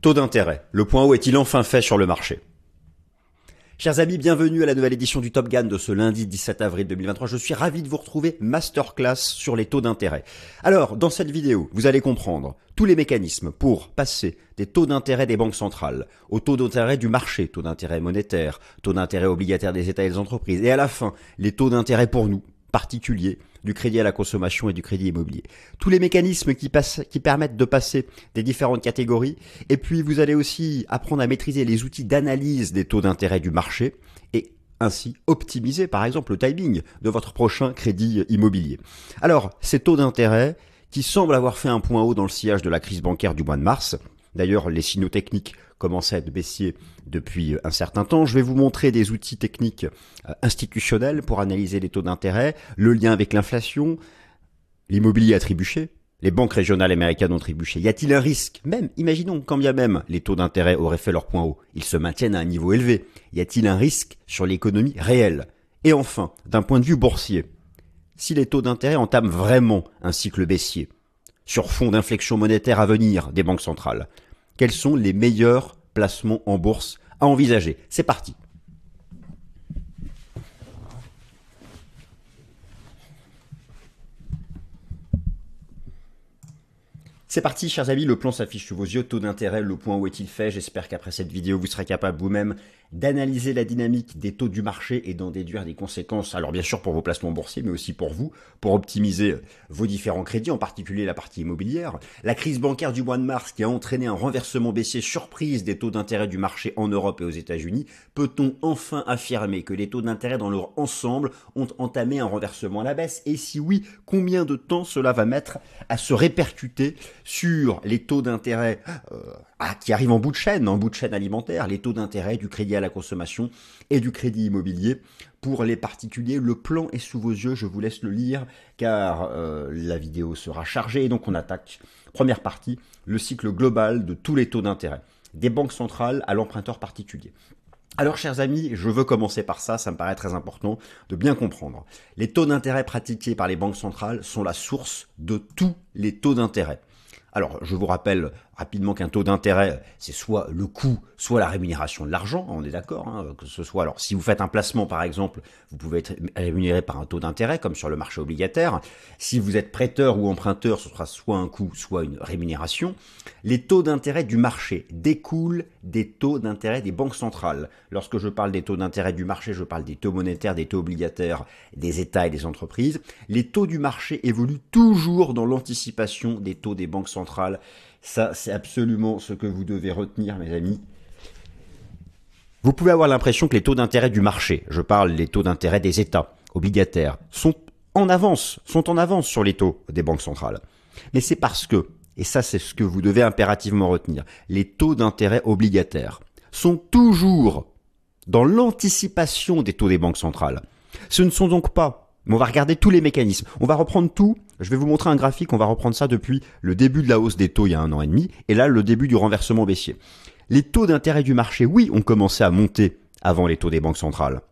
Taux d'intérêt. Le point haut est-il enfin fait sur le marché? Chers amis, bienvenue à la nouvelle édition du Top Gun de ce lundi 17 avril 2023. Je suis ravi de vous retrouver masterclass sur les taux d'intérêt. Alors, dans cette vidéo, vous allez comprendre tous les mécanismes pour passer des taux d'intérêt des banques centrales aux taux d'intérêt du marché, taux d'intérêt monétaire, taux d'intérêt obligataire des États et des entreprises, et à la fin, les taux d'intérêt pour nous, particuliers, du crédit à la consommation et du crédit immobilier. Tous les mécanismes qui, passent, qui permettent de passer des différentes catégories. Et puis vous allez aussi apprendre à maîtriser les outils d'analyse des taux d'intérêt du marché et ainsi optimiser par exemple le timing de votre prochain crédit immobilier. Alors, ces taux d'intérêt qui semblent avoir fait un point haut dans le sillage de la crise bancaire du mois de mars, D'ailleurs, les signaux techniques commençaient à être baissiers depuis un certain temps. Je vais vous montrer des outils techniques euh, institutionnels pour analyser les taux d'intérêt, le lien avec l'inflation, l'immobilier a trébuché, les banques régionales américaines ont trébuché. Y a-t-il un risque? Même, imaginons, quand bien même les taux d'intérêt auraient fait leur point haut, ils se maintiennent à un niveau élevé. Y a-t-il un risque sur l'économie réelle? Et enfin, d'un point de vue boursier, si les taux d'intérêt entament vraiment un cycle baissier, sur fond d'inflexion monétaire à venir des banques centrales. Quels sont les meilleurs placements en bourse à envisager? C'est parti C'est parti, chers amis, le plan s'affiche sous vos yeux, taux d'intérêt, le point où est-il fait? J'espère qu'après cette vidéo, vous serez capable vous-même d'analyser la dynamique des taux du marché et d'en déduire des conséquences, alors bien sûr pour vos placements boursiers, mais aussi pour vous, pour optimiser vos différents crédits, en particulier la partie immobilière. La crise bancaire du mois de mars qui a entraîné un renversement baissier surprise des taux d'intérêt du marché en Europe et aux États-Unis, peut-on enfin affirmer que les taux d'intérêt dans leur ensemble ont entamé un renversement à la baisse? Et si oui, combien de temps cela va mettre à se répercuter sur les taux d'intérêt euh, ah, qui arrivent en bout de chaîne, en bout de chaîne alimentaire, les taux d'intérêt du crédit à la consommation et du crédit immobilier pour les particuliers. Le plan est sous vos yeux, je vous laisse le lire car euh, la vidéo sera chargée et donc on attaque. Première partie, le cycle global de tous les taux d'intérêt, des banques centrales à l'emprunteur particulier. Alors chers amis, je veux commencer par ça, ça me paraît très important de bien comprendre. Les taux d'intérêt pratiqués par les banques centrales sont la source de tous les taux d'intérêt. Alors, je vous rappelle rapidement qu'un taux d'intérêt, c'est soit le coût, soit la rémunération de l'argent, on est d'accord, hein, que ce soit, alors si vous faites un placement par exemple, vous pouvez être rémunéré par un taux d'intérêt, comme sur le marché obligataire. Si vous êtes prêteur ou emprunteur, ce sera soit un coût, soit une rémunération. Les taux d'intérêt du marché découlent des taux d'intérêt des banques centrales. Lorsque je parle des taux d'intérêt du marché, je parle des taux monétaires, des taux obligataires, des États et des entreprises. Les taux du marché évoluent toujours dans l'anticipation des taux des banques centrales ça, c'est absolument ce que vous devez retenir, mes amis. Vous pouvez avoir l'impression que les taux d'intérêt du marché, je parle des taux d'intérêt des États obligataires, sont en avance, sont en avance sur les taux des banques centrales. Mais c'est parce que, et ça c'est ce que vous devez impérativement retenir, les taux d'intérêt obligataires sont toujours dans l'anticipation des taux des banques centrales. Ce ne sont donc pas mais on va regarder tous les mécanismes. On va reprendre tout. Je vais vous montrer un graphique. On va reprendre ça depuis le début de la hausse des taux il y a un an et demi. Et là, le début du renversement baissier. Les taux d'intérêt du marché, oui, ont commencé à monter avant les taux des banques centrales.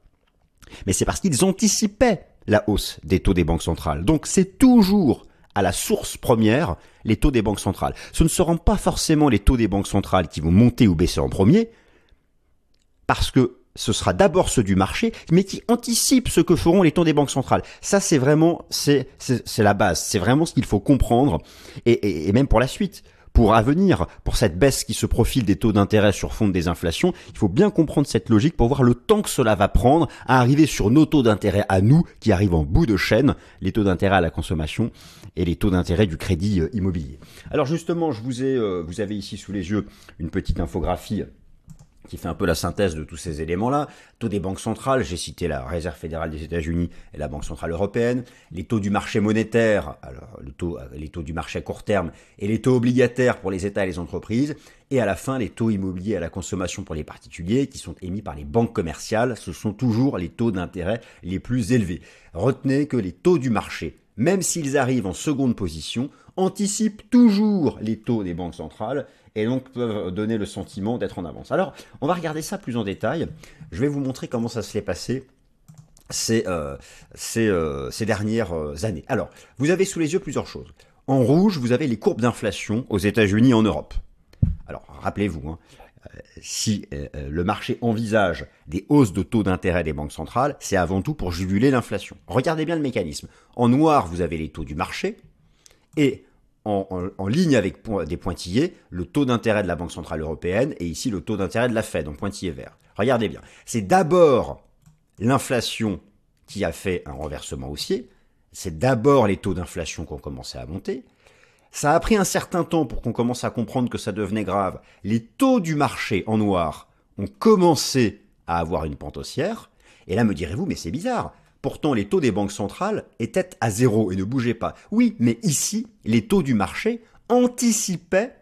Mais c'est parce qu'ils anticipaient la hausse des taux des banques centrales. Donc c'est toujours à la source première les taux des banques centrales. Ce ne seront pas forcément les taux des banques centrales qui vont monter ou baisser en premier, parce que ce sera d'abord ceux du marché, mais qui anticipent ce que feront les taux des banques centrales. Ça, c'est vraiment, c'est, c'est, la base. C'est vraiment ce qu'il faut comprendre, et, et, même pour la suite. Pour avenir, pour cette baisse qui se profile des taux d'intérêt sur fond de désinflation, il faut bien comprendre cette logique pour voir le temps que cela va prendre à arriver sur nos taux d'intérêt à nous, qui arrivent en bout de chaîne, les taux d'intérêt à la consommation et les taux d'intérêt du crédit euh, immobilier. Alors justement, je vous ai, euh, vous avez ici sous les yeux une petite infographie qui fait un peu la synthèse de tous ces éléments-là. Taux des banques centrales, j'ai cité la Réserve fédérale des États-Unis et la Banque centrale européenne, les taux du marché monétaire, taux, les taux du marché à court terme et les taux obligataires pour les États et les entreprises, et à la fin les taux immobiliers à la consommation pour les particuliers qui sont émis par les banques commerciales, ce sont toujours les taux d'intérêt les plus élevés. Retenez que les taux du marché, même s'ils arrivent en seconde position, anticipent toujours les taux des banques centrales et donc peuvent donner le sentiment d'être en avance. Alors, on va regarder ça plus en détail. Je vais vous montrer comment ça s'est passé ces, euh, euh, ces, dernières euh, années. Alors, vous avez sous les yeux plusieurs choses. En rouge, vous avez les courbes d'inflation aux États-Unis et en Europe. Alors rappelez-vous, hein, si le marché envisage des hausses de taux d'intérêt des banques centrales, c'est avant tout pour juguler l'inflation. Regardez bien le mécanisme. En noir, vous avez les taux du marché, et en, ligne avec des pointillés, le taux d'intérêt de la Banque Centrale Européenne et ici le taux d'intérêt de la Fed en pointillé vert. Regardez bien. C'est d'abord l'inflation qui a fait un renversement haussier. C'est d'abord les taux d'inflation qui ont commencé à monter. Ça a pris un certain temps pour qu'on commence à comprendre que ça devenait grave. Les taux du marché en noir ont commencé à avoir une pente haussière. Et là, me direz-vous, mais c'est bizarre. Pourtant, les taux des banques centrales étaient à zéro et ne bougeaient pas. Oui, mais ici, les taux du marché anticipaient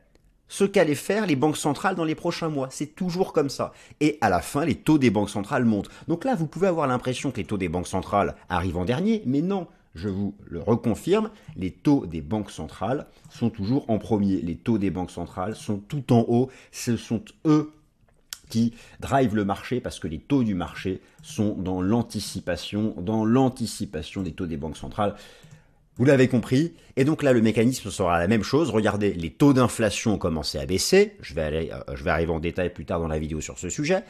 ce qu'allaient faire les banques centrales dans les prochains mois. C'est toujours comme ça. Et à la fin, les taux des banques centrales montent. Donc là, vous pouvez avoir l'impression que les taux des banques centrales arrivent en dernier, mais non. Je vous le reconfirme, les taux des banques centrales sont toujours en premier. Les taux des banques centrales sont tout en haut. Ce sont eux qui drive le marché parce que les taux du marché sont dans l'anticipation, dans l'anticipation des taux des banques centrales. Vous l'avez compris. Et donc là, le mécanisme sera la même chose. Regardez, les taux d'inflation ont commencé à baisser. Je vais, euh, je vais arriver en détail plus tard dans la vidéo sur ce sujet.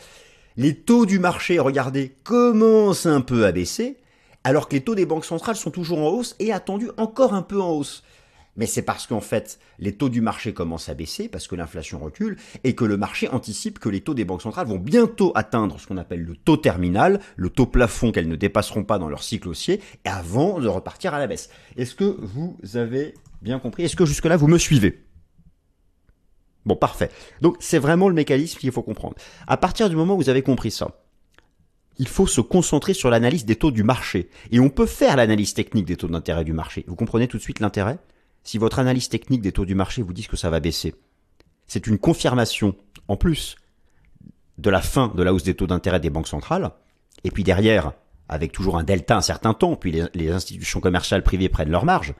Les taux du marché, regardez, commencent un peu à baisser, alors que les taux des banques centrales sont toujours en hausse et attendus encore un peu en hausse mais c'est parce qu'en fait, les taux du marché commencent à baisser, parce que l'inflation recule, et que le marché anticipe que les taux des banques centrales vont bientôt atteindre ce qu'on appelle le taux terminal, le taux plafond qu'elles ne dépasseront pas dans leur cycle haussier, avant de repartir à la baisse. Est-ce que vous avez bien compris? Est-ce que jusque-là, vous me suivez? Bon, parfait. Donc, c'est vraiment le mécanisme qu'il faut comprendre. À partir du moment où vous avez compris ça, il faut se concentrer sur l'analyse des taux du marché. Et on peut faire l'analyse technique des taux d'intérêt du marché. Vous comprenez tout de suite l'intérêt? Si votre analyse technique des taux du marché vous dit que ça va baisser, c'est une confirmation, en plus, de la fin de la hausse des taux d'intérêt des banques centrales, et puis derrière, avec toujours un delta un certain temps, puis les, institutions commerciales privées prennent leur marge,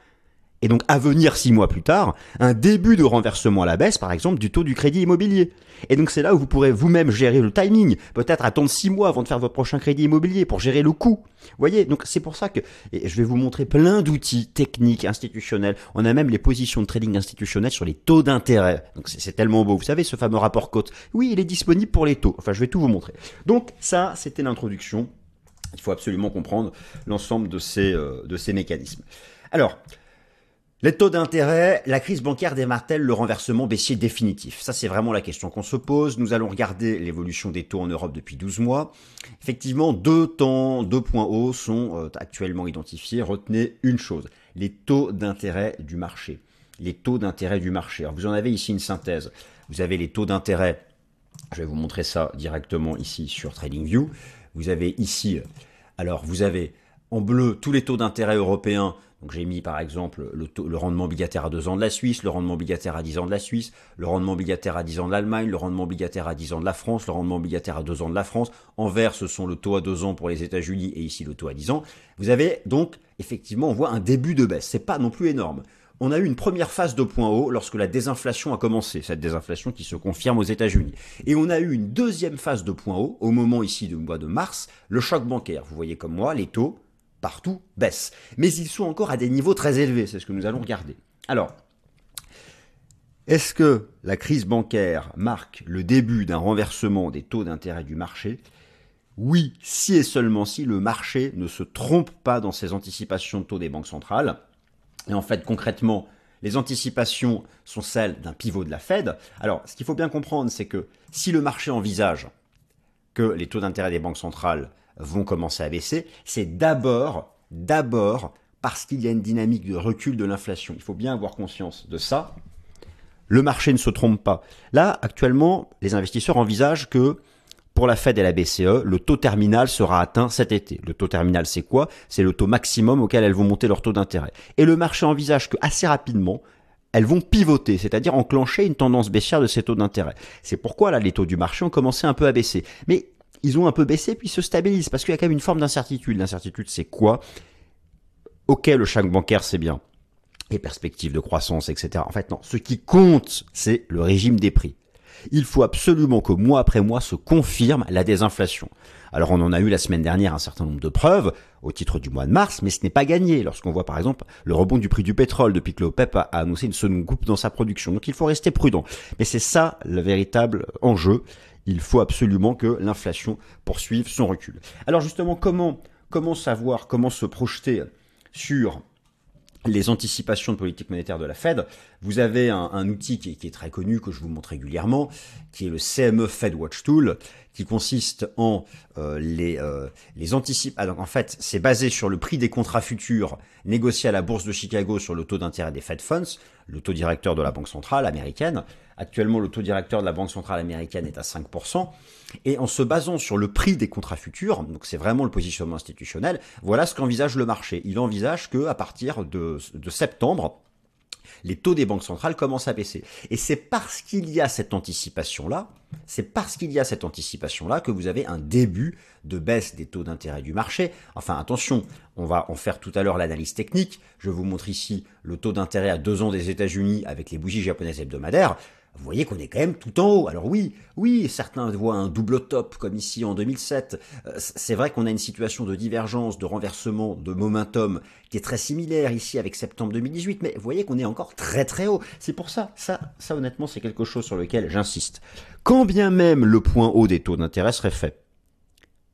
et donc à venir six mois plus tard, un début de renversement à la baisse, par exemple, du taux du crédit immobilier. Et donc c'est là où vous pourrez vous-même gérer le timing, peut-être attendre six mois avant de faire votre prochain crédit immobilier pour gérer le coût. Vous voyez, donc c'est pour ça que je vais vous montrer plein d'outils techniques, institutionnels. On a même les positions de trading institutionnel sur les taux d'intérêt. Donc c'est tellement beau. Vous savez, ce fameux rapport cote. Oui, il est disponible pour les taux. Enfin, je vais tout vous montrer. Donc ça, c'était l'introduction. Il faut absolument comprendre l'ensemble de ces, euh, de ces mécanismes. Alors, les taux d'intérêt, la crise bancaire démarre-t-elle le renversement baissier définitif? Ça, c'est vraiment la question qu'on se pose. Nous allons regarder l'évolution des taux en Europe depuis 12 mois. Effectivement, deux temps, deux points hauts sont euh, actuellement identifiés. Retenez une chose, les taux d'intérêt du marché. Les taux d'intérêt du marché. Alors, vous en avez ici une synthèse. Vous avez les taux d'intérêt. Je vais vous montrer ça directement ici sur TradingView. Vous avez ici, alors vous avez en bleu tous les taux d'intérêt européens donc j'ai mis par exemple le, rendement obligataire à 2 ans de la Suisse, le rendement obligataire à 10 ans de la Suisse, le rendement obligataire à 10 ans de l'Allemagne, le rendement obligataire à 10 ans de la France, le rendement obligataire à 2 ans de la France. En vert, ce sont le taux à 2 ans pour les États-Unis et ici le taux à 10 ans. Vous avez donc effectivement, on voit un début de baisse. C'est pas non plus énorme. On a eu une première phase de point haut lorsque la désinflation a commencé, cette désinflation qui se confirme aux États-Unis. Et on a eu une deuxième phase de point haut au moment ici du mois de mars, le choc bancaire. Vous voyez comme moi, les taux partout baissent. Mais ils sont encore à des niveaux très élevés, c'est ce que nous allons regarder. Alors, est-ce que la crise bancaire marque le début d'un renversement des taux d'intérêt du marché? Oui, si et seulement si le marché ne se trompe pas dans ses anticipations de taux des banques centrales. Et en fait, concrètement, les anticipations sont celles d'un pivot de la Fed. Alors, ce qu'il faut bien comprendre, c'est que si le marché envisage que les taux d'intérêt des banques centrales vont commencer à baisser, c'est d'abord, d'abord parce qu'il y a une dynamique de recul de l'inflation. Il faut bien avoir conscience de ça. Le marché ne se trompe pas. Là, actuellement, les investisseurs envisagent que pour la Fed et la BCE, le taux terminal sera atteint cet été. Le taux terminal, c'est quoi? C'est le taux maximum auquel elles vont monter leur taux d'intérêt. Et le marché envisage que assez rapidement, elles vont pivoter, c'est-à-dire enclencher une tendance baissière de ces taux d'intérêt. C'est pourquoi là, les taux du marché ont commencé un peu à baisser. Mais ils ont un peu baissé puis se stabilisent parce qu'il y a quand même une forme d'incertitude. L'incertitude, c'est quoi? Ok, le choc bancaire, c'est bien. Les perspectives de croissance, etc. En fait, non. Ce qui compte, c'est le régime des prix. Il faut absolument que mois après mois se confirme la désinflation. Alors on en a eu la semaine dernière un certain nombre de preuves au titre du mois de mars, mais ce n'est pas gagné lorsqu'on voit par exemple le rebond du prix du pétrole depuis que l'OPEP a annoncé une seconde coupe dans sa production. Donc il faut rester prudent. Mais c'est ça le véritable enjeu. Il faut absolument que l'inflation poursuive son recul. Alors justement, comment, comment savoir, comment se projeter sur les anticipations de politique monétaire de la Fed, vous avez un, outil qui est, très connu, que je vous montre régulièrement, qui est le CME Fed Watch Tool, qui consiste en euh, les, euh, les anticipations. en fait, c'est basé sur le prix des contrats futurs négociés à la bourse de Chicago sur le taux d'intérêt des Fed Funds, le taux directeur de la Banque centrale américaine. Actuellement, le taux directeur de la Banque centrale américaine est à 5%. Et en se basant sur le prix des contrats futurs, donc c'est vraiment le positionnement institutionnel, voilà ce qu'envisage le marché. Il envisage que à partir de, de septembre, les taux des banques centrales commencent à baisser. Et c'est parce qu'il y a cette anticipation-là, c'est parce qu'il y a cette anticipation-là que vous avez un début de baisse des taux d'intérêt du marché. Enfin, attention, on va en faire tout à l'heure l'analyse technique. Je vous montre ici le taux d'intérêt à deux ans des États-Unis avec les bougies japonaises hebdomadaires vous voyez qu'on est quand même tout en haut. Alors oui, oui, certains voient un double top comme ici en 2007. Euh, c'est vrai qu'on a une situation de divergence, de renversement, de momentum qui est très similaire ici avec septembre 2018, mais vous voyez qu'on est encore très très haut. C'est pour ça, ça, ça honnêtement, c'est quelque chose sur lequel j'insiste. Quand bien même le point haut des taux d'intérêt serait fait,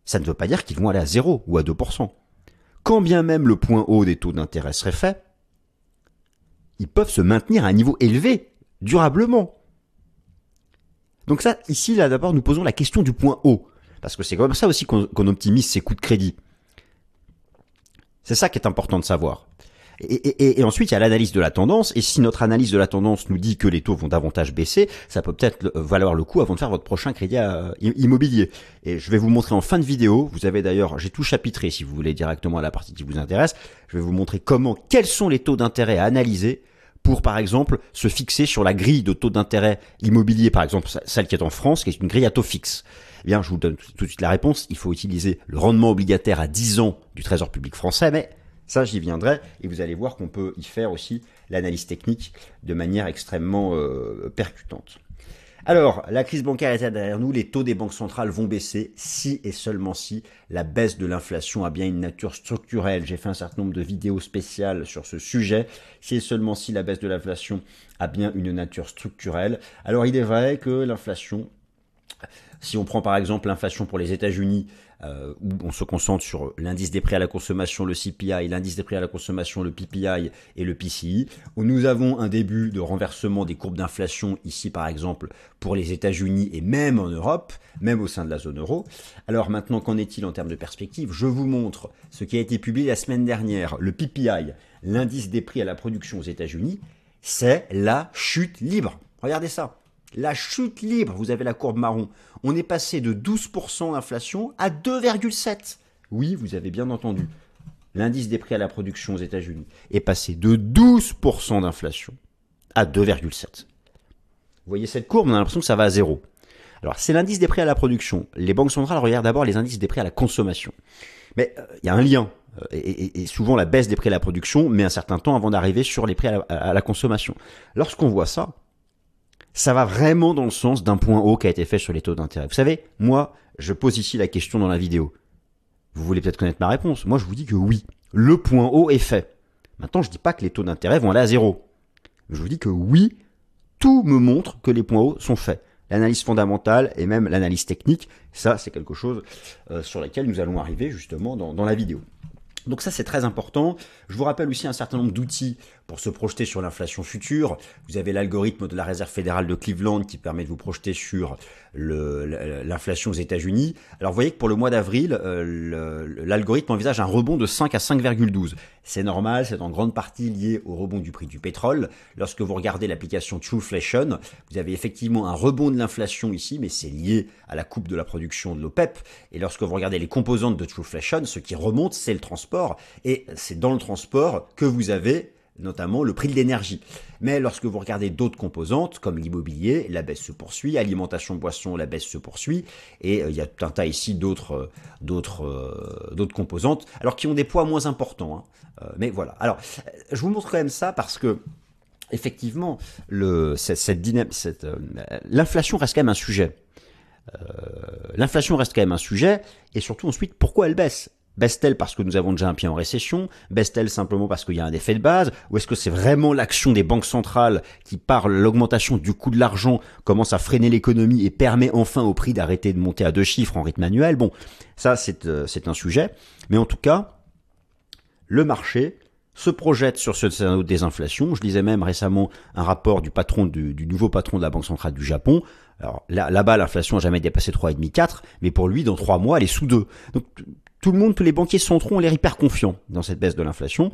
ça ne veut pas dire qu'ils vont aller à 0 ou à 2%. Quand bien même le point haut des taux d'intérêt serait fait, ils peuvent se maintenir à un niveau élevé, durablement. Donc ça, ici, là, d'abord, nous posons la question du point haut. Parce que c'est comme ça aussi qu'on optimise ses coûts de crédit. C'est ça qui est important de savoir. Et, ensuite, il y a l'analyse de la tendance. Et si notre analyse de la tendance nous dit que les taux vont davantage baisser, ça peut peut-être valoir le coup avant de faire votre prochain crédit immobilier. Et je vais vous montrer en fin de vidéo. Vous avez d'ailleurs, j'ai tout chapitré si vous voulez directement à la partie qui vous intéresse. Je vais vous montrer comment, quels sont les taux d'intérêt à analyser pour, par exemple, se fixer sur la grille de taux d'intérêt immobilier, par exemple, celle qui est en France, qui est une grille à taux fixe Eh bien, je vous donne tout de suite la réponse. Il faut utiliser le rendement obligataire à 10 ans du Trésor public français, mais ça, j'y viendrai, et vous allez voir qu'on peut y faire aussi l'analyse technique de manière extrêmement euh, percutante. Alors, la crise bancaire est derrière nous, les taux des banques centrales vont baisser si et seulement si la baisse de l'inflation a bien une nature structurelle. J'ai fait un certain nombre de vidéos spéciales sur ce sujet. Si et seulement si la baisse de l'inflation a bien une nature structurelle. Alors, il est vrai que l'inflation si on prend par exemple l'inflation pour les États-Unis, euh, où on se concentre sur l'indice des prix à la consommation, le CPI, l'indice des prix à la consommation, le PPI et le PCI, où nous avons un début de renversement des courbes d'inflation ici par exemple pour les États-Unis et même en Europe, même au sein de la zone euro. Alors maintenant, qu'en est-il en termes de perspective? Je vous montre ce qui a été publié la semaine dernière, le PPI, l'indice des prix à la production aux États-Unis, c'est la chute libre. Regardez ça. La chute libre, vous avez la courbe marron. On est passé de 12% d'inflation à 2,7%. Oui, vous avez bien entendu. L'indice des prix à la production aux États-Unis est passé de 12% d'inflation à 2,7%. Vous voyez cette courbe, on a l'impression que ça va à zéro. Alors, c'est l'indice des prix à la production. Les banques centrales regardent d'abord les indices des prix à la consommation. Mais euh, il y a un lien. Euh, et, souvent, la baisse des prix à la production met un certain temps avant d'arriver sur les prix à la consommation. Lorsqu'on voit ça, ça va vraiment dans le sens d'un point haut qui a été fait sur les taux d'intérêt. Vous savez, moi, je pose ici la question dans la vidéo. Vous voulez peut-être connaître ma réponse. Moi, je vous dis que oui, le point haut est fait. Maintenant, je dis pas que les taux d'intérêt vont aller à zéro. Je vous dis que oui, tout me montre que les points hauts sont faits. L'analyse fondamentale et même l'analyse technique, ça, c'est quelque chose euh, sur lequel nous allons arriver justement dans la vidéo. Donc ça c'est très important. Je vous rappelle aussi un certain nombre d'outils pour se projeter sur l'inflation future. Vous avez l'algorithme de la Réserve fédérale de Cleveland qui permet de vous projeter sur l'inflation aux États-Unis. Alors vous voyez que pour le mois d'avril, euh, l'algorithme envisage un rebond de 5 à 5,12. C'est normal, c'est en grande partie lié au rebond du prix du pétrole. Lorsque vous regardez l'application Trueflation, vous avez effectivement un rebond de l'inflation ici, mais c'est lié à la coupe de la production de l'OPEP. Et lorsque vous regardez les composantes de Trueflation, ce qui remonte, c'est le transport. Et c'est dans le transport que vous avez notamment le prix de l'énergie. Mais lorsque vous regardez d'autres composantes, comme l'immobilier, la baisse se poursuit, alimentation boisson, la baisse se poursuit, et euh, il y a tout un tas ici d'autres euh, euh, d'autres composantes, alors qui ont des poids moins importants. Hein. mais voilà. Alors, je vous montre quand même ça parce que effectivement, cette, l'inflation reste quand même un sujet. L'inflation reste quand même un sujet, et surtout ensuite, pourquoi elle baisse? Baisse-t-elle parce que nous avons déjà un pied en récession? Baisse-t-elle simplement parce qu'il y a un effet de base? Ou est-ce que c'est vraiment l'action des banques centrales qui, par l'augmentation du coût de l'argent, commence à freiner l'économie et permet enfin au prix d'arrêter de monter à deux chiffres en rythme annuel? Bon, ça c'est euh, un sujet. Mais en tout cas, le marché se projette sur ce scénario des inflations. Je lisais même récemment un rapport du patron du, nouveau patron de la Banque centrale du Japon. Alors là-bas, l'inflation n'a jamais dépassé 3,5, 4, mais pour lui, dans 3 mois, elle est sous 2. Donc tout le monde, tous les banquiers centraux ont l'air hyper confiants dans cette baisse de l'inflation.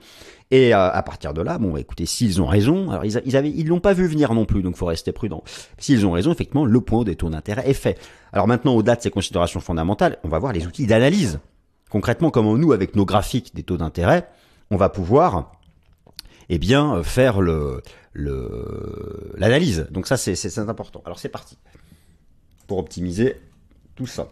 Et euh, à partir de là, bon, bah, écoutez, s'ils ont raison, alors ils, ils avaient, ils l'ont pas vu venir non plus, donc faut rester prudent. S'ils ont raison, effectivement, le point des taux d'intérêt est fait. Alors maintenant, au-delà de ces considérations fondamentales, on va voir les outils d'analyse. Concrètement, comment nous, avec nos graphiques des taux d'intérêt, on va pouvoir eh bien, faire le l'analyse. Donc ça, c'est important. Alors c'est parti pour optimiser tout ça.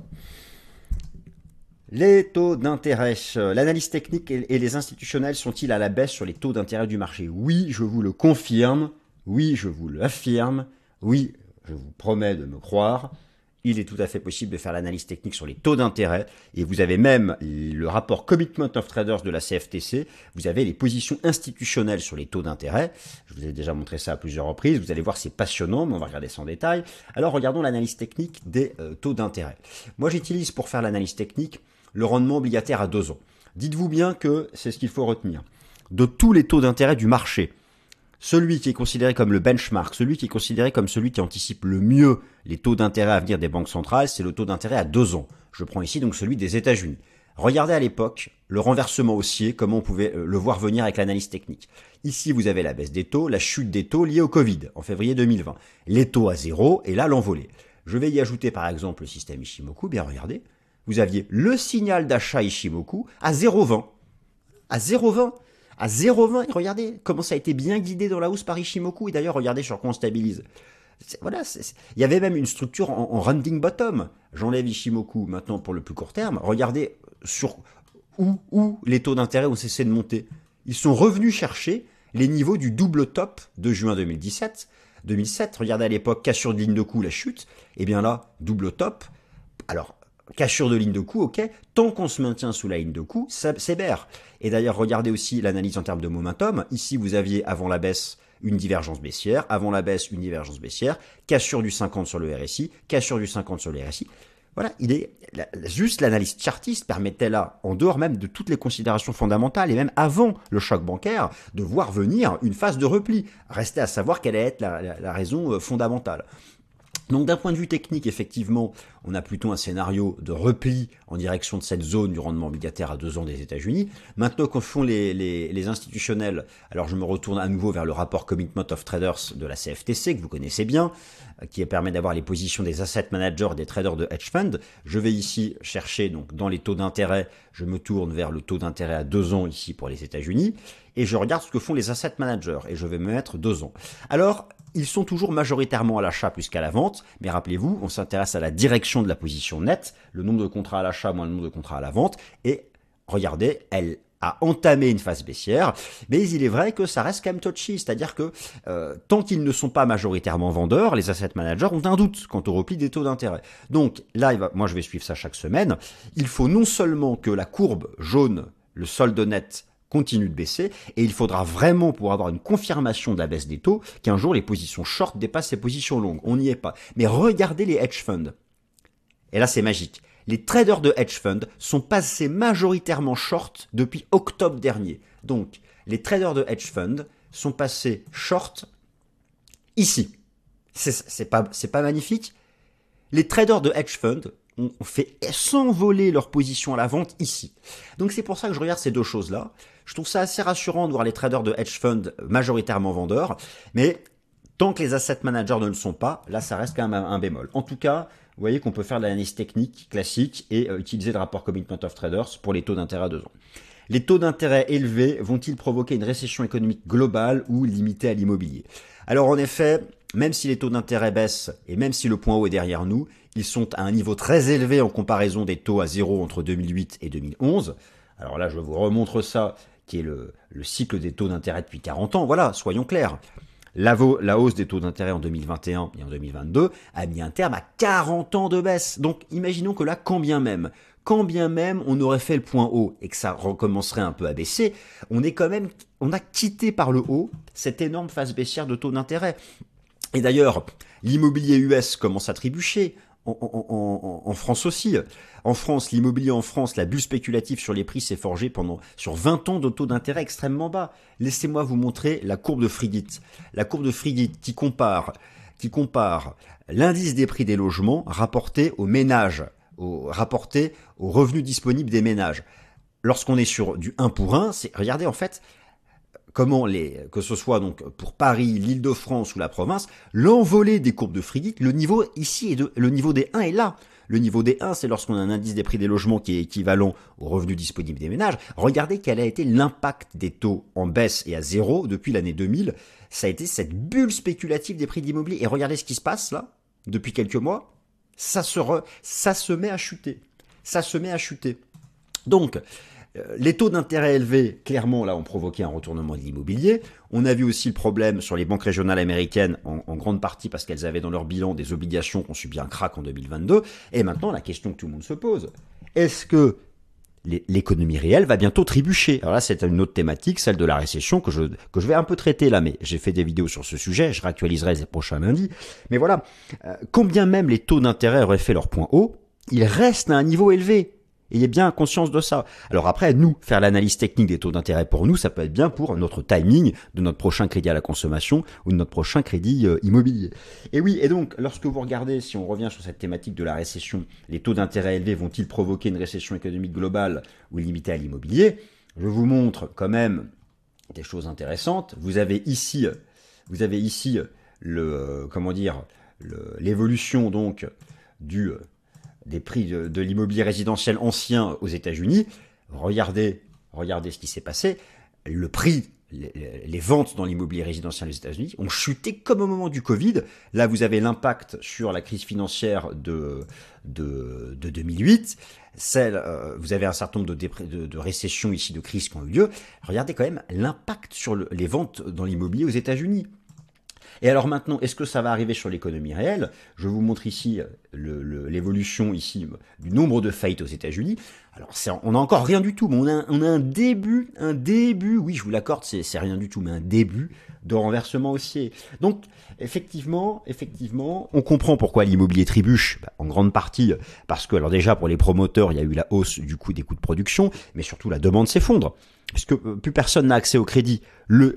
Les taux d'intérêt, l'analyse technique et les institutionnels sont-ils à la baisse sur les taux d'intérêt du marché? Oui, je vous le confirme. Oui, je vous l'affirme. Oui, je vous promets de me croire il est tout à fait possible de faire l'analyse technique sur les taux d'intérêt. Et vous avez même le rapport Commitment of Traders de la CFTC. Vous avez les positions institutionnelles sur les taux d'intérêt. Je vous ai déjà montré ça à plusieurs reprises. Vous allez voir, c'est passionnant, mais on va regarder ça en détail. Alors, regardons l'analyse technique des euh, taux d'intérêt. Moi, j'utilise pour faire l'analyse technique le rendement obligataire à deux ans. Dites-vous bien que c'est ce qu'il faut retenir. De tous les taux d'intérêt du marché, celui qui est considéré comme le benchmark, celui qui est considéré comme celui qui anticipe le mieux les taux d'intérêt à venir des banques centrales, c'est le taux d'intérêt à deux ans. Je prends ici donc celui des États-Unis. Regardez à l'époque le renversement haussier, comment on pouvait euh, le voir venir avec l'analyse technique. Ici, vous avez la baisse des taux, la chute des taux liée au Covid en février 2020. Les taux à zéro et là l'envolée. Je vais y ajouter par exemple le système Ishimoku. Bien regardez, vous aviez le signal d'achat Ishimoku à 0,20. À 0,20 à 0,20. Regardez comment ça a été bien guidé dans la hausse par Ishimoku. Et d'ailleurs, regardez sur quoi on stabilise. Voilà, il y avait même une structure en, en rounding bottom. J'enlève Ishimoku maintenant pour le plus court terme. Regardez sur où, où les taux d'intérêt ont cessé de monter. Ils sont revenus chercher les niveaux du double top de juin 2017. 2007, regardez à l'époque, cassure de ligne de coup, la chute. Et eh bien là, double top. Alors, Cassure de ligne de coup, ok. Tant qu'on se maintient sous la ligne de coup, c'est bear. Et d'ailleurs, regardez aussi l'analyse en termes de momentum. Ici, vous aviez avant la baisse une divergence baissière, avant la baisse une divergence baissière, cassure du 50 sur le RSI, cassure du 50 sur le RSI. Voilà, il est juste l'analyse chartiste permettait là, en dehors même de toutes les considérations fondamentales et même avant le choc bancaire, de voir venir une phase de repli. Restait à savoir quelle allait être la raison euh, fondamentale. Donc d'un point de vue technique, effectivement, on a plutôt un scénario de repli en direction de cette zone du rendement obligataire à deux ans des États-Unis. Maintenant qu'en font les, les, institutionnels, alors je me retourne à nouveau vers le rapport Commitment of Traders de la CFTC, que vous connaissez bien, qui permet d'avoir les positions des asset managers des traders de hedge fund. Je vais ici chercher, donc dans les taux d'intérêt, je me tourne vers le taux d'intérêt à deux ans ici pour les États-Unis, et je regarde ce que font les asset managers, et je vais me mettre deux ans. Alors, ils sont toujours majoritairement à l'achat plus qu'à la vente, mais rappelez-vous, on s'intéresse à la direction de la position nette, le nombre de contrats à l'achat moins le nombre de contrats à la vente, et regardez, elle a entamé une phase baissière, mais il est vrai que ça reste quand même touchy, c'est-à-dire que euh, tant qu'ils ne sont pas majoritairement vendeurs, les asset managers ont un doute quant au repli des taux d'intérêt. Donc là, moi je vais suivre ça chaque semaine, il faut non seulement que la courbe jaune, le solde net, continue de baisser et il faudra vraiment pour avoir une confirmation de la baisse des taux qu'un jour les positions short dépassent les positions longues. On n'y est pas. Mais regardez les hedge funds. Et là c'est magique. Les traders de hedge funds sont passés majoritairement short depuis octobre dernier. Donc les traders de hedge funds sont passés short ici. C'est pas, pas magnifique Les traders de hedge funds ont fait s'envoler leur position à la vente ici. Donc c'est pour ça que je regarde ces deux choses-là. Je trouve ça assez rassurant de voir les traders de hedge fund majoritairement vendeurs, mais tant que les asset managers ne le sont pas, là ça reste quand même un bémol. En tout cas, vous voyez qu'on peut faire de l'analyse technique classique et euh, utiliser le rapport Commitment of Traders pour les taux d'intérêt à deux ans. Les taux d'intérêt élevés vont-ils provoquer une récession économique globale ou limitée à l'immobilier? Alors en effet, même si les taux d'intérêt baissent et même si le point haut est derrière nous, ils sont à un niveau très élevé en comparaison des taux à zéro entre 2008 et 2011. Alors là, je vous remontre ça qui est le, cycle des taux d'intérêt depuis 40 ans. Voilà, soyons clairs. La, la hausse des taux d'intérêt en 2021 et en 2022 a mis un terme à 40 ans de baisse. Donc imaginons que là, quand bien même, quand bien même on aurait fait le point haut et que ça recommencerait un peu à baisser, on est quand même, on a quitté par le haut cette énorme phase baissière de taux d'intérêt. Et d'ailleurs, l'immobilier US commence à trébucher. En, France aussi. En France, l'immobilier en France, la bulle spéculative sur les prix s'est forgée pendant sur 20 ans de taux d'intérêt extrêmement bas. Laissez-moi vous montrer la courbe de Frigit. La courbe de Frigit qui compare, qui compare l'indice des prix des logements rapporté aux ménages, au, rapporté aux revenus disponibles des ménages. Lorsqu'on est sur du 1 pour 1, c'est, regardez en fait, comment les, que ce soit donc pour Paris, l'Île-de-France ou la province, l'envolée des courbes de Frigit, le niveau ici est de, le niveau des 1 est là. Le niveau des 1, c'est lorsqu'on a un indice des prix des logements qui est équivalent au revenu disponible des ménages. Regardez quel a été l'impact des taux en baisse et à zéro depuis l'année 2000. Ça a été cette bulle spéculative des prix d'immobilier. Et regardez ce qui se passe là, depuis quelques mois. Ça se, ça se met à chuter. Ça se met à chuter. Donc, les taux d'intérêt élevés, clairement, là, ont provoqué un retournement de l'immobilier. On a vu aussi le problème sur les banques régionales américaines, en, grande partie parce qu'elles avaient dans leur bilan des obligations qui ont subi un crack en 2022. Et maintenant, la question que tout le monde se pose, est-ce que l'économie réelle va bientôt trébucher? Alors là, c'est une autre thématique, celle de la récession, que je, que je vais un peu traiter là, mais j'ai fait des vidéos sur ce sujet, je réactualiserai les prochains lundis. Mais voilà, euh, combien même les taux d'intérêt auraient fait leur point haut, ils restent à un niveau élevé. Ayez bien conscience de ça. Alors après, nous, faire l'analyse technique des taux d'intérêt pour nous, ça peut être bien pour notre timing de notre prochain crédit à la consommation ou de notre prochain crédit euh, immobilier. Et oui, et donc, lorsque vous regardez, si on revient sur cette thématique de la récession, les taux d'intérêt élevés vont-ils provoquer une récession économique globale ou limitée à l'immobilier? Je vous montre quand même des choses intéressantes. Vous avez ici, vous avez ici le, euh, comment dire, l'évolution donc du des prix de, l'immobilier résidentiel ancien aux États-Unis, regardez, regardez ce qui s'est passé. Le prix, les, ventes dans l'immobilier résidentiel aux États-Unis ont chuté comme au moment du Covid. Là, vous avez l'impact sur la crise financière de, de, 2008. Celle, euh, vous avez un certain nombre de, récessions ici, de crises qui ont eu lieu. Regardez quand même l'impact sur les ventes dans l'immobilier aux États-Unis. Et alors maintenant, est-ce que ça va arriver sur l'économie réelle? Je vous montre ici l'évolution ici du nombre de faillites aux États-Unis. Alors on n'a encore rien du tout, mais on a, un début, un début, oui je vous l'accorde, c'est rien du tout, mais un début de renversement haussier. Donc effectivement, effectivement, on comprend pourquoi l'immobilier trébuche, bah, en grande partie parce que déjà pour les promoteurs, il y a eu la hausse du coût des coûts de production, mais surtout la demande s'effondre puisque euh, plus personne n'a accès au crédit, le,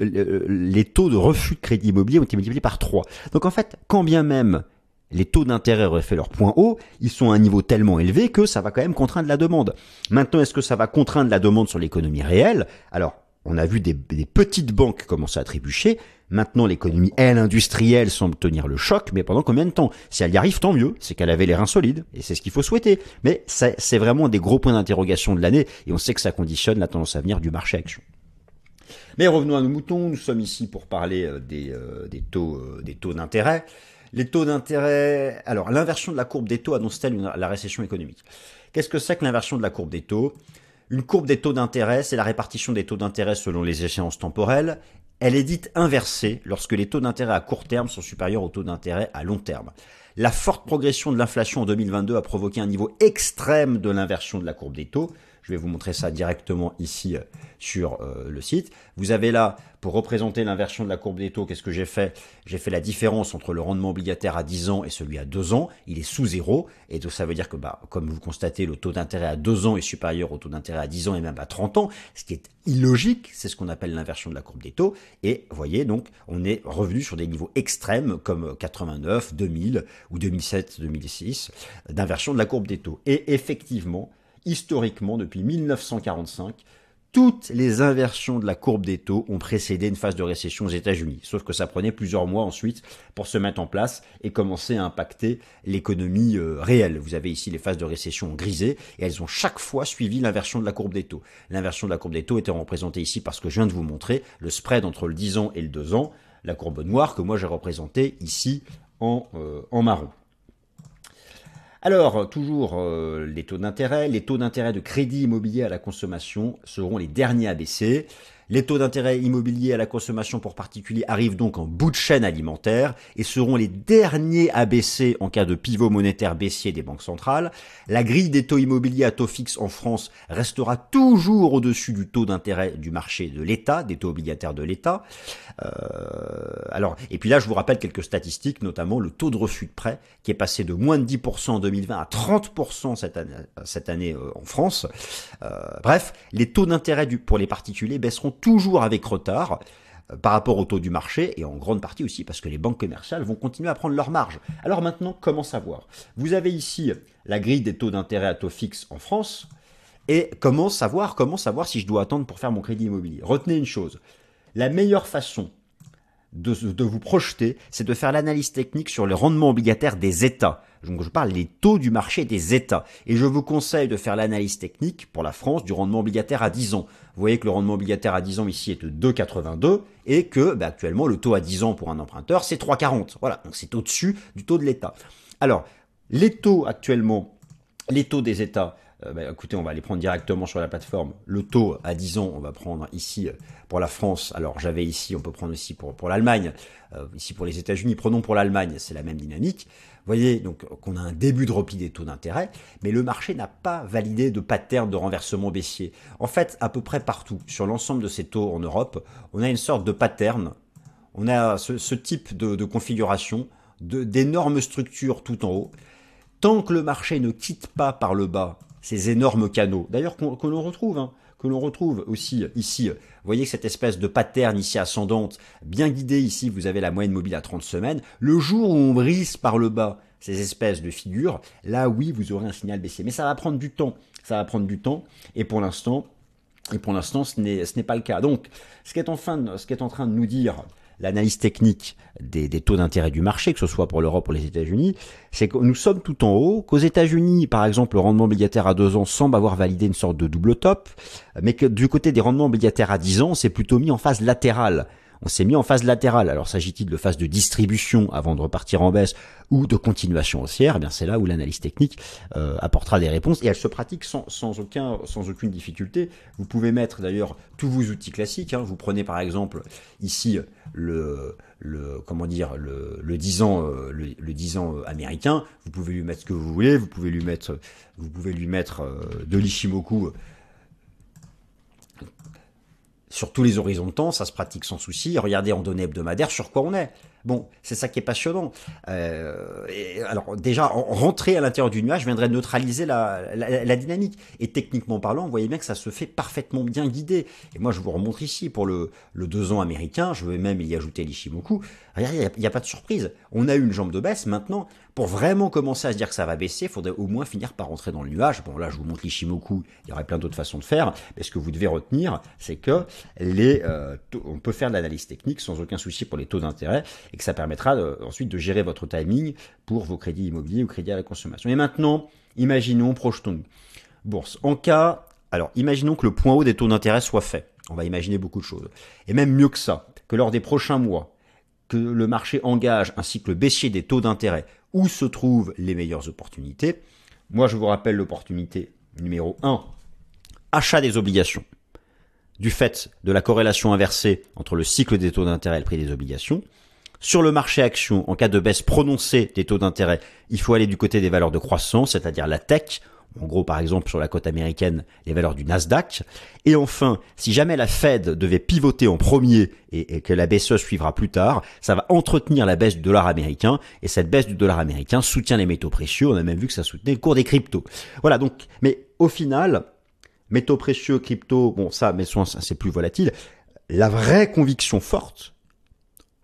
les taux de refus de crédit immobilier ont été multipliés par 3. Donc en fait, quand bien même les taux d'intérêt auraient fait leur point haut, ils sont à un niveau tellement élevé que ça va quand même contraindre la demande. Maintenant, est-ce que ça va contraindre la demande sur l'économie réelle? Alors, on a vu des, petites banques commencer à trébucher. Maintenant, l'économie, elle, industrielle, semble tenir le choc, mais pendant combien de temps? Si elle y arrive, tant mieux, c'est qu'elle avait les reins solides, et c'est ce qu'il faut souhaiter. Mais c'est vraiment des gros points d'interrogation de l'année, et on sait que ça conditionne la tendance à venir du marché action. Mais revenons à nos moutons, nous sommes ici pour parler euh, euh, des, taux, euh, des taux d'intérêt. Les taux d'intérêt, alors l'inversion de la courbe des taux annonce-t-elle la récession économique? Qu'est-ce que c'est que l'inversion de la courbe des taux? Une courbe des taux d'intérêt, c'est la répartition des taux d'intérêt selon les échéances temporelles. Elle est dite inversée lorsque les taux d'intérêt à court terme sont supérieurs aux taux d'intérêt à long terme. La forte progression de l'inflation en 2022 a provoqué un niveau extrême de l'inversion de la courbe des taux. Je vais vous montrer ça directement ici euh, sur euh, le site. Vous avez là, pour représenter l'inversion de la courbe des taux, qu'est-ce que j'ai fait? J'ai fait la différence entre le rendement obligataire à 10 ans et celui à 2 ans. Il est sous zéro. Et donc ça veut dire que, bah, comme vous constatez, le taux d'intérêt à 2 ans est supérieur au taux d'intérêt à 10 ans et même à 30 ans. Ce qui est illogique, c'est ce qu'on appelle l'inversion de la courbe des taux. Et voyez, donc, on est revenu sur des niveaux extrêmes comme 89, 2000 ou 2007, 2006 d'inversion de la courbe des taux. Et effectivement, historiquement, depuis 1945, toutes les inversions de la courbe des taux ont précédé une phase de récession aux États-Unis. Sauf que ça prenait plusieurs mois ensuite pour se mettre en place et commencer à impacter l'économie euh, réelle. Vous avez ici les phases de récession grisées et elles ont chaque fois suivi l'inversion de la courbe des taux. L'inversion de la courbe des taux était représentée ici parce que je viens de vous montrer le spread entre le 10 ans et le 2 ans, la courbe noire que moi j'ai représentée ici en, euh, en marron. Alors, toujours euh, les taux d'intérêt. Les taux d'intérêt de crédit immobilier à la consommation seront les derniers à baisser. Les taux d'intérêt immobiliers à la consommation pour particuliers arrivent donc en bout de chaîne alimentaire et seront les derniers à baisser en cas de pivot monétaire baissier des banques centrales. La grille des taux immobiliers à taux fixe en France restera toujours au-dessus du taux d'intérêt du marché de l'État, des taux obligataires de l'État. Euh, alors, et puis là, je vous rappelle quelques statistiques, notamment le taux de refus de prêt qui est passé de moins de 10% en 2020 à 30% cette année, cette année euh, en France. Euh, bref, les taux d'intérêt pour les particuliers baisseront toujours avec retard euh, par rapport au taux du marché et en grande partie aussi parce que les banques commerciales vont continuer à prendre leur marge. Alors maintenant, comment savoir? Vous avez ici la grille des taux d'intérêt à taux fixe en France et comment savoir comment savoir si je dois attendre pour faire mon crédit immobilier? Retenez une chose, la meilleure façon de, vous projeter, c'est de faire l'analyse technique sur le rendement obligataire des États. Donc je parle des taux du marché des États. Et je vous conseille de faire l'analyse technique pour la France du rendement obligataire à 10 ans. Vous voyez que le rendement obligataire à 10 ans ici est de 2,82 et que bah, actuellement le taux à 10 ans pour un emprunteur c'est 3,40. Voilà, donc c'est au-dessus du taux de l'État. Alors, les taux actuellement, les taux des États, euh, bah, écoutez, on va les prendre directement sur la plateforme. Le taux à 10 ans, on va prendre ici euh, pour la France. Alors j'avais ici, on peut prendre aussi pour, pour l'Allemagne. Euh, ici pour les États-Unis, prenons pour l'Allemagne, c'est la même dynamique. Vous voyez donc qu'on a un début de repli des taux d'intérêt, mais le marché n'a pas validé de pattern de renversement baissier. En fait, à peu près partout, sur l'ensemble de ces taux en Europe, on a une sorte de pattern. On a ce, type de, de configuration, d'énormes structures tout en haut. Tant que le marché ne quitte pas par le bas ces énormes canaux. D'ailleurs, que l'on retrouve, hein, que l'on retrouve aussi ici. Vous voyez cette espèce de pattern ici ascendante, bien guidée ici, vous avez la moyenne mobile à 30 semaines. Le jour où on brise par le bas ces espèces de figures, là oui, vous aurez un signal baissier. Mais ça va prendre du temps. Ça va prendre du temps. Et pour l'instant, et pour l'instant, ce n'est pas le cas. Donc, ce qui est en, ce qui est en train de nous dire l'analyse technique des, taux d'intérêt du marché, que ce soit pour l'Europe ou les États-Unis, c'est que nous sommes tout en haut, qu'aux États-Unis, par exemple, le rendement obligataire à deux ans semble avoir validé une sorte de double top, mais que du côté des rendements obligataires à 10 ans, c'est plutôt mis en phase latérale on s'est mis en phase latérale. Alors s'agit-il de phase de distribution avant de repartir en baisse ou de continuation haussière eh bien c'est là où l'analyse technique euh, apportera des réponses et elle se pratique sans, aucun, sans aucune difficulté. Vous pouvez mettre d'ailleurs tous vos outils classiques. Hein. Vous prenez par exemple ici le, comment dire le, le 10 ans euh, le, 10 ans euh, américain. Vous pouvez lui mettre ce que vous voulez. Vous pouvez lui mettre vous pouvez lui mettre de l'Ishimoku sur tous les horizons de temps, ça se pratique sans souci. Regardez en données hebdomadaires sur quoi on est. Bon, c'est ça qui est passionnant. Euh, alors déjà, rentrer à l'intérieur du nuage viendrait neutraliser la, dynamique. Et techniquement parlant, vous voyez bien que ça se fait parfaitement bien guidé. Et moi, je vous remontre ici pour le, le 2 ans américain, je vais même y ajouter l'Ishimoku. Il n'y a, pas de surprise. On a eu une jambe de baisse. Maintenant, pour vraiment commencer à se dire que ça va baisser, il faudrait au moins finir par rentrer dans le nuage. Bon, là, je vous montre l'Ishimoku. Il y aurait plein d'autres façons de faire. Mais ce que vous devez retenir, c'est que les, euh, on peut faire de l'analyse technique sans aucun souci pour les taux d'intérêt et que ça permettra ensuite de gérer votre timing pour vos crédits immobiliers ou crédits à la consommation. Et maintenant, imaginons, projetons-nous. Bourse. En cas, alors, imaginons que le point haut des taux d'intérêt soit fait. On va imaginer beaucoup de choses. Et même mieux que ça, que lors des prochains mois, que le marché engage un cycle baissier des taux d'intérêt où se trouvent les meilleures opportunités. Moi, je vous rappelle l'opportunité numéro 1, achat des obligations. Du fait de la corrélation inversée entre le cycle des taux d'intérêt et le prix des obligations. Sur le marché action, en cas de baisse prononcée des taux d'intérêt, il faut aller du côté des valeurs de croissance, c'est-à-dire la tech, en gros par exemple sur la côte américaine les valeurs du Nasdaq. Et enfin, si jamais la Fed devait pivoter en premier et, que la BCE suivra plus tard, ça va entretenir la baisse du dollar américain et cette baisse du dollar américain soutient les métaux précieux. On a même vu que ça soutenait le cours des cryptos. Voilà donc, mais au final, métaux précieux, crypto, bon ça, mais c'est plus volatile. La vraie conviction forte,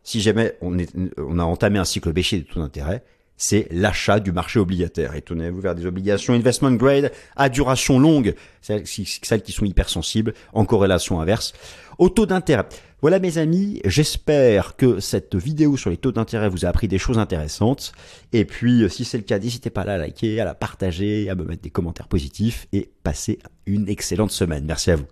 si jamais on, est, on a entamé un cycle baissier de taux d'intérêt, c'est l'achat du marché obligataire. Et tournez-vous vers des obligations investment grade à duration longue, celles, qui sont hypersensibles, en corrélation inverse, au taux d'intérêt. Voilà mes amis, j'espère que cette vidéo sur les taux d'intérêt vous a appris des choses intéressantes. Et puis, si c'est le cas, n'hésitez pas à la liker, à la partager, à me mettre des commentaires positifs et passez une excellente semaine. Merci à vous.